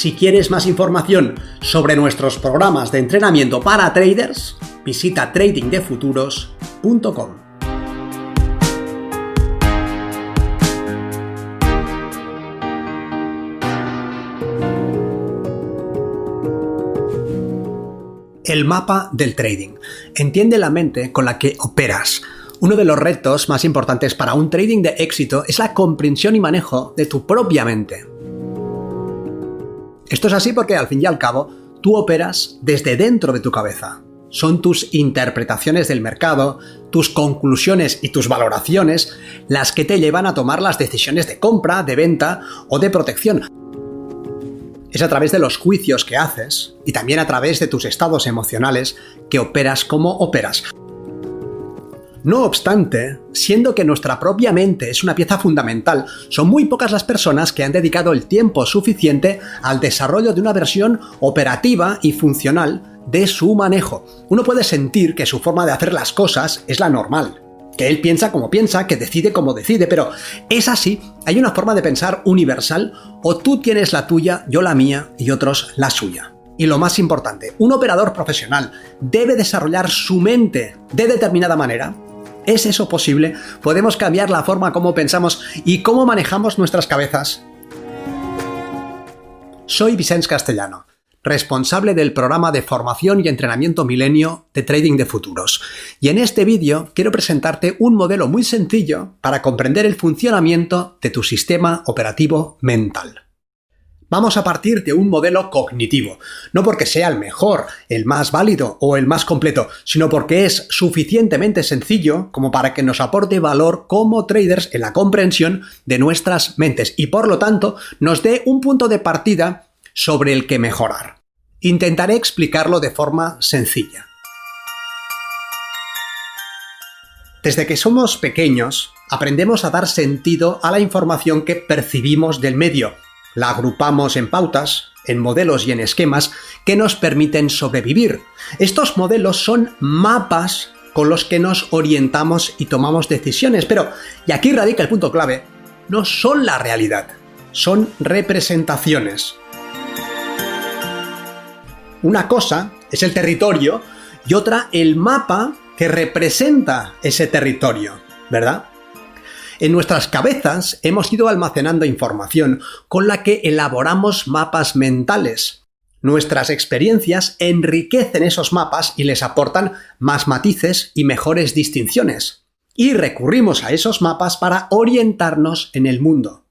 Si quieres más información sobre nuestros programas de entrenamiento para traders, visita tradingdefuturos.com. El mapa del trading. Entiende la mente con la que operas. Uno de los retos más importantes para un trading de éxito es la comprensión y manejo de tu propia mente. Esto es así porque al fin y al cabo tú operas desde dentro de tu cabeza. Son tus interpretaciones del mercado, tus conclusiones y tus valoraciones las que te llevan a tomar las decisiones de compra, de venta o de protección. Es a través de los juicios que haces y también a través de tus estados emocionales que operas como operas. No obstante, siendo que nuestra propia mente es una pieza fundamental, son muy pocas las personas que han dedicado el tiempo suficiente al desarrollo de una versión operativa y funcional de su manejo. Uno puede sentir que su forma de hacer las cosas es la normal, que él piensa como piensa, que decide como decide, pero es así, hay una forma de pensar universal o tú tienes la tuya, yo la mía y otros la suya. Y lo más importante, un operador profesional debe desarrollar su mente de determinada manera ¿Es eso posible? ¿Podemos cambiar la forma como pensamos y cómo manejamos nuestras cabezas? Soy Vicente Castellano, responsable del programa de formación y entrenamiento milenio de Trading de Futuros. Y en este vídeo quiero presentarte un modelo muy sencillo para comprender el funcionamiento de tu sistema operativo mental. Vamos a partir de un modelo cognitivo, no porque sea el mejor, el más válido o el más completo, sino porque es suficientemente sencillo como para que nos aporte valor como traders en la comprensión de nuestras mentes y por lo tanto nos dé un punto de partida sobre el que mejorar. Intentaré explicarlo de forma sencilla. Desde que somos pequeños, aprendemos a dar sentido a la información que percibimos del medio la agrupamos en pautas, en modelos y en esquemas que nos permiten sobrevivir. Estos modelos son mapas con los que nos orientamos y tomamos decisiones, pero, y aquí radica el punto clave, no son la realidad, son representaciones. Una cosa es el territorio y otra el mapa que representa ese territorio, ¿verdad? En nuestras cabezas hemos ido almacenando información con la que elaboramos mapas mentales. Nuestras experiencias enriquecen esos mapas y les aportan más matices y mejores distinciones. Y recurrimos a esos mapas para orientarnos en el mundo.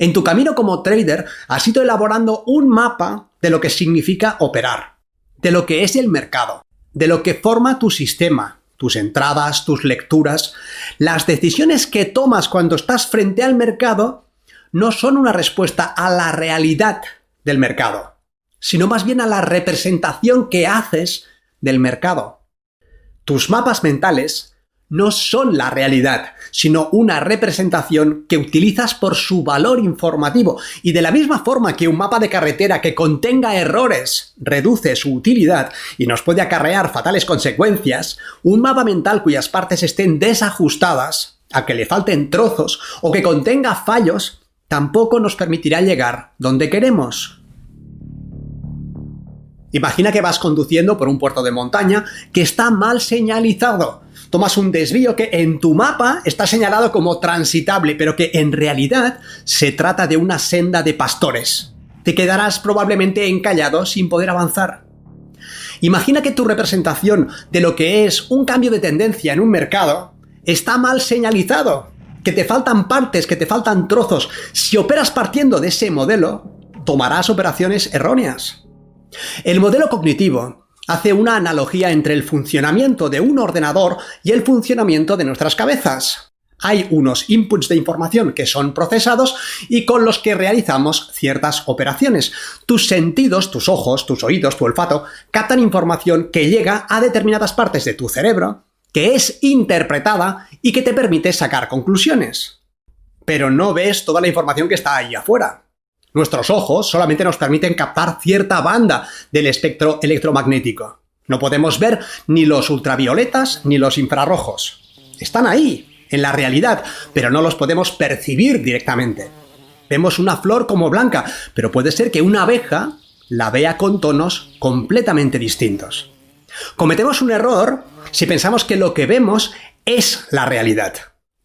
En tu camino como trader has ido elaborando un mapa de lo que significa operar, de lo que es el mercado, de lo que forma tu sistema, tus entradas, tus lecturas, las decisiones que tomas cuando estás frente al mercado no son una respuesta a la realidad del mercado, sino más bien a la representación que haces del mercado. Tus mapas mentales no son la realidad, sino una representación que utilizas por su valor informativo. Y de la misma forma que un mapa de carretera que contenga errores reduce su utilidad y nos puede acarrear fatales consecuencias, un mapa mental cuyas partes estén desajustadas, a que le falten trozos o que contenga fallos, tampoco nos permitirá llegar donde queremos. Imagina que vas conduciendo por un puerto de montaña que está mal señalizado tomas un desvío que en tu mapa está señalado como transitable, pero que en realidad se trata de una senda de pastores. Te quedarás probablemente encallado sin poder avanzar. Imagina que tu representación de lo que es un cambio de tendencia en un mercado está mal señalizado, que te faltan partes, que te faltan trozos. Si operas partiendo de ese modelo, tomarás operaciones erróneas. El modelo cognitivo hace una analogía entre el funcionamiento de un ordenador y el funcionamiento de nuestras cabezas. Hay unos inputs de información que son procesados y con los que realizamos ciertas operaciones. Tus sentidos, tus ojos, tus oídos, tu olfato, captan información que llega a determinadas partes de tu cerebro, que es interpretada y que te permite sacar conclusiones. Pero no ves toda la información que está ahí afuera. Nuestros ojos solamente nos permiten captar cierta banda del espectro electromagnético. No podemos ver ni los ultravioletas ni los infrarrojos. Están ahí, en la realidad, pero no los podemos percibir directamente. Vemos una flor como blanca, pero puede ser que una abeja la vea con tonos completamente distintos. Cometemos un error si pensamos que lo que vemos es la realidad.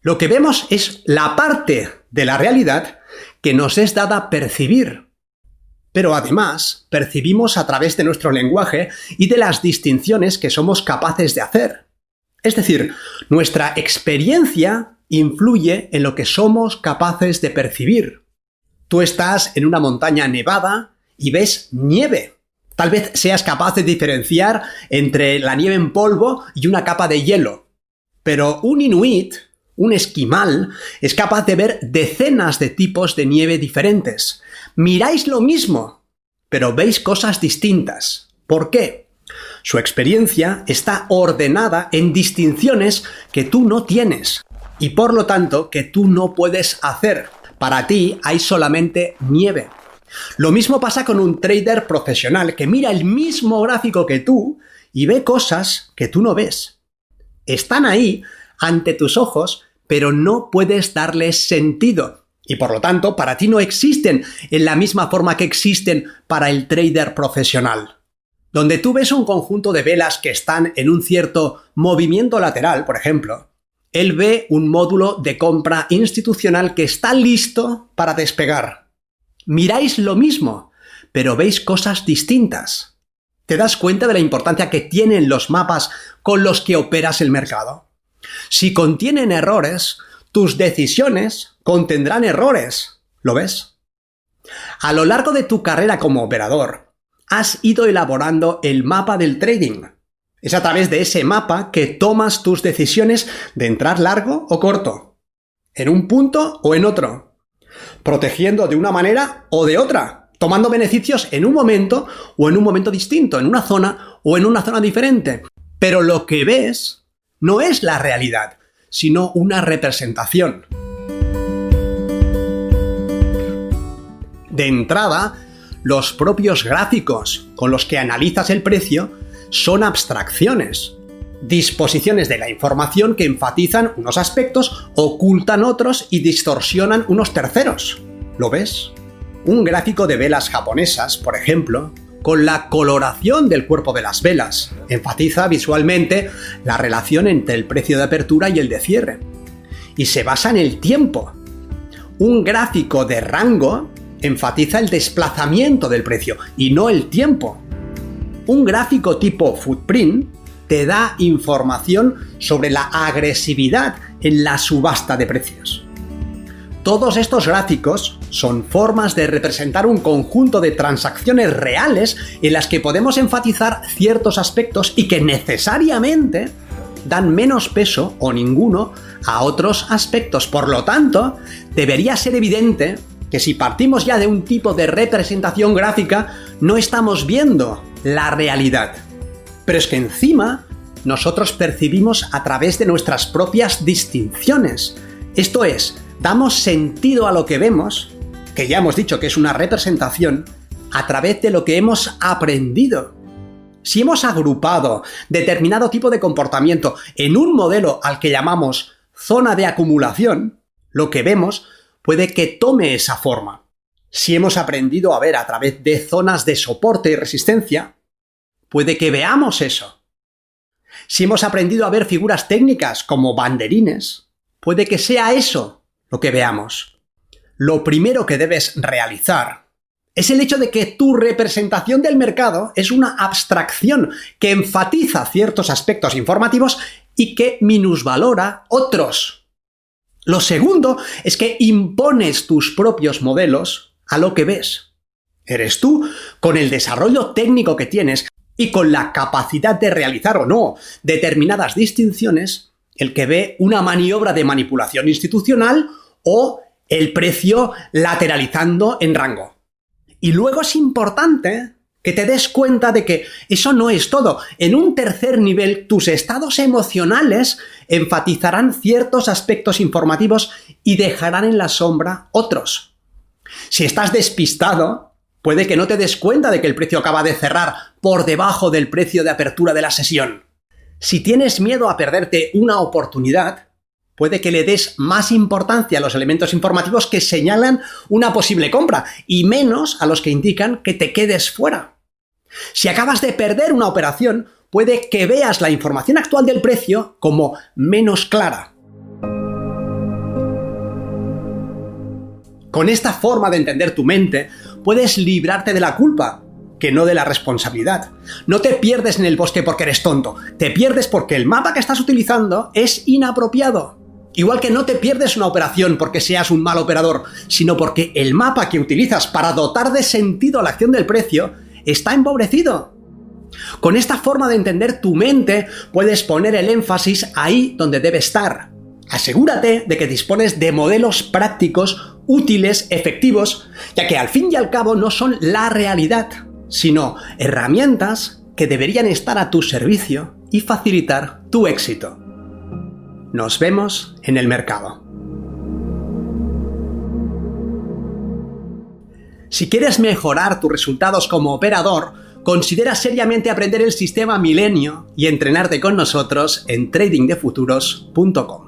Lo que vemos es la parte de la realidad que nos es dada percibir. Pero además, percibimos a través de nuestro lenguaje y de las distinciones que somos capaces de hacer. Es decir, nuestra experiencia influye en lo que somos capaces de percibir. Tú estás en una montaña nevada y ves nieve. Tal vez seas capaz de diferenciar entre la nieve en polvo y una capa de hielo. Pero un inuit, un esquimal, es capaz de ver decenas de tipos de nieve diferentes. Miráis lo mismo, pero veis cosas distintas. ¿Por qué? Su experiencia está ordenada en distinciones que tú no tienes y por lo tanto que tú no puedes hacer. Para ti hay solamente nieve. Lo mismo pasa con un trader profesional que mira el mismo gráfico que tú y ve cosas que tú no ves. Están ahí ante tus ojos, pero no puedes darles sentido. Y por lo tanto, para ti no existen en la misma forma que existen para el trader profesional donde tú ves un conjunto de velas que están en un cierto movimiento lateral, por ejemplo, él ve un módulo de compra institucional que está listo para despegar. Miráis lo mismo, pero veis cosas distintas. ¿Te das cuenta de la importancia que tienen los mapas con los que operas el mercado? Si contienen errores, tus decisiones contendrán errores. ¿Lo ves? A lo largo de tu carrera como operador, has ido elaborando el mapa del trading. Es a través de ese mapa que tomas tus decisiones de entrar largo o corto, en un punto o en otro, protegiendo de una manera o de otra, tomando beneficios en un momento o en un momento distinto, en una zona o en una zona diferente. Pero lo que ves no es la realidad, sino una representación. De entrada, los propios gráficos con los que analizas el precio son abstracciones, disposiciones de la información que enfatizan unos aspectos, ocultan otros y distorsionan unos terceros. ¿Lo ves? Un gráfico de velas japonesas, por ejemplo, con la coloración del cuerpo de las velas, enfatiza visualmente la relación entre el precio de apertura y el de cierre. Y se basa en el tiempo. Un gráfico de rango enfatiza el desplazamiento del precio y no el tiempo. Un gráfico tipo footprint te da información sobre la agresividad en la subasta de precios. Todos estos gráficos son formas de representar un conjunto de transacciones reales en las que podemos enfatizar ciertos aspectos y que necesariamente dan menos peso o ninguno a otros aspectos. Por lo tanto, debería ser evidente que si partimos ya de un tipo de representación gráfica, no estamos viendo la realidad. Pero es que encima nosotros percibimos a través de nuestras propias distinciones. Esto es, damos sentido a lo que vemos, que ya hemos dicho que es una representación, a través de lo que hemos aprendido. Si hemos agrupado determinado tipo de comportamiento en un modelo al que llamamos zona de acumulación, lo que vemos puede que tome esa forma. Si hemos aprendido a ver a través de zonas de soporte y resistencia, puede que veamos eso. Si hemos aprendido a ver figuras técnicas como banderines, puede que sea eso lo que veamos. Lo primero que debes realizar es el hecho de que tu representación del mercado es una abstracción que enfatiza ciertos aspectos informativos y que minusvalora otros. Lo segundo es que impones tus propios modelos a lo que ves. Eres tú, con el desarrollo técnico que tienes y con la capacidad de realizar o no determinadas distinciones, el que ve una maniobra de manipulación institucional o el precio lateralizando en rango. Y luego es importante que te des cuenta de que eso no es todo. En un tercer nivel, tus estados emocionales enfatizarán ciertos aspectos informativos y dejarán en la sombra otros. Si estás despistado, puede que no te des cuenta de que el precio acaba de cerrar por debajo del precio de apertura de la sesión. Si tienes miedo a perderte una oportunidad, puede que le des más importancia a los elementos informativos que señalan una posible compra y menos a los que indican que te quedes fuera. Si acabas de perder una operación, puede que veas la información actual del precio como menos clara. Con esta forma de entender tu mente, puedes librarte de la culpa, que no de la responsabilidad. No te pierdes en el bosque porque eres tonto, te pierdes porque el mapa que estás utilizando es inapropiado. Igual que no te pierdes una operación porque seas un mal operador, sino porque el mapa que utilizas para dotar de sentido a la acción del precio está empobrecido. Con esta forma de entender tu mente puedes poner el énfasis ahí donde debe estar. Asegúrate de que dispones de modelos prácticos, útiles, efectivos, ya que al fin y al cabo no son la realidad, sino herramientas que deberían estar a tu servicio y facilitar tu éxito. Nos vemos en el mercado. Si quieres mejorar tus resultados como operador, considera seriamente aprender el sistema Milenio y entrenarte con nosotros en tradingdefuturos.com.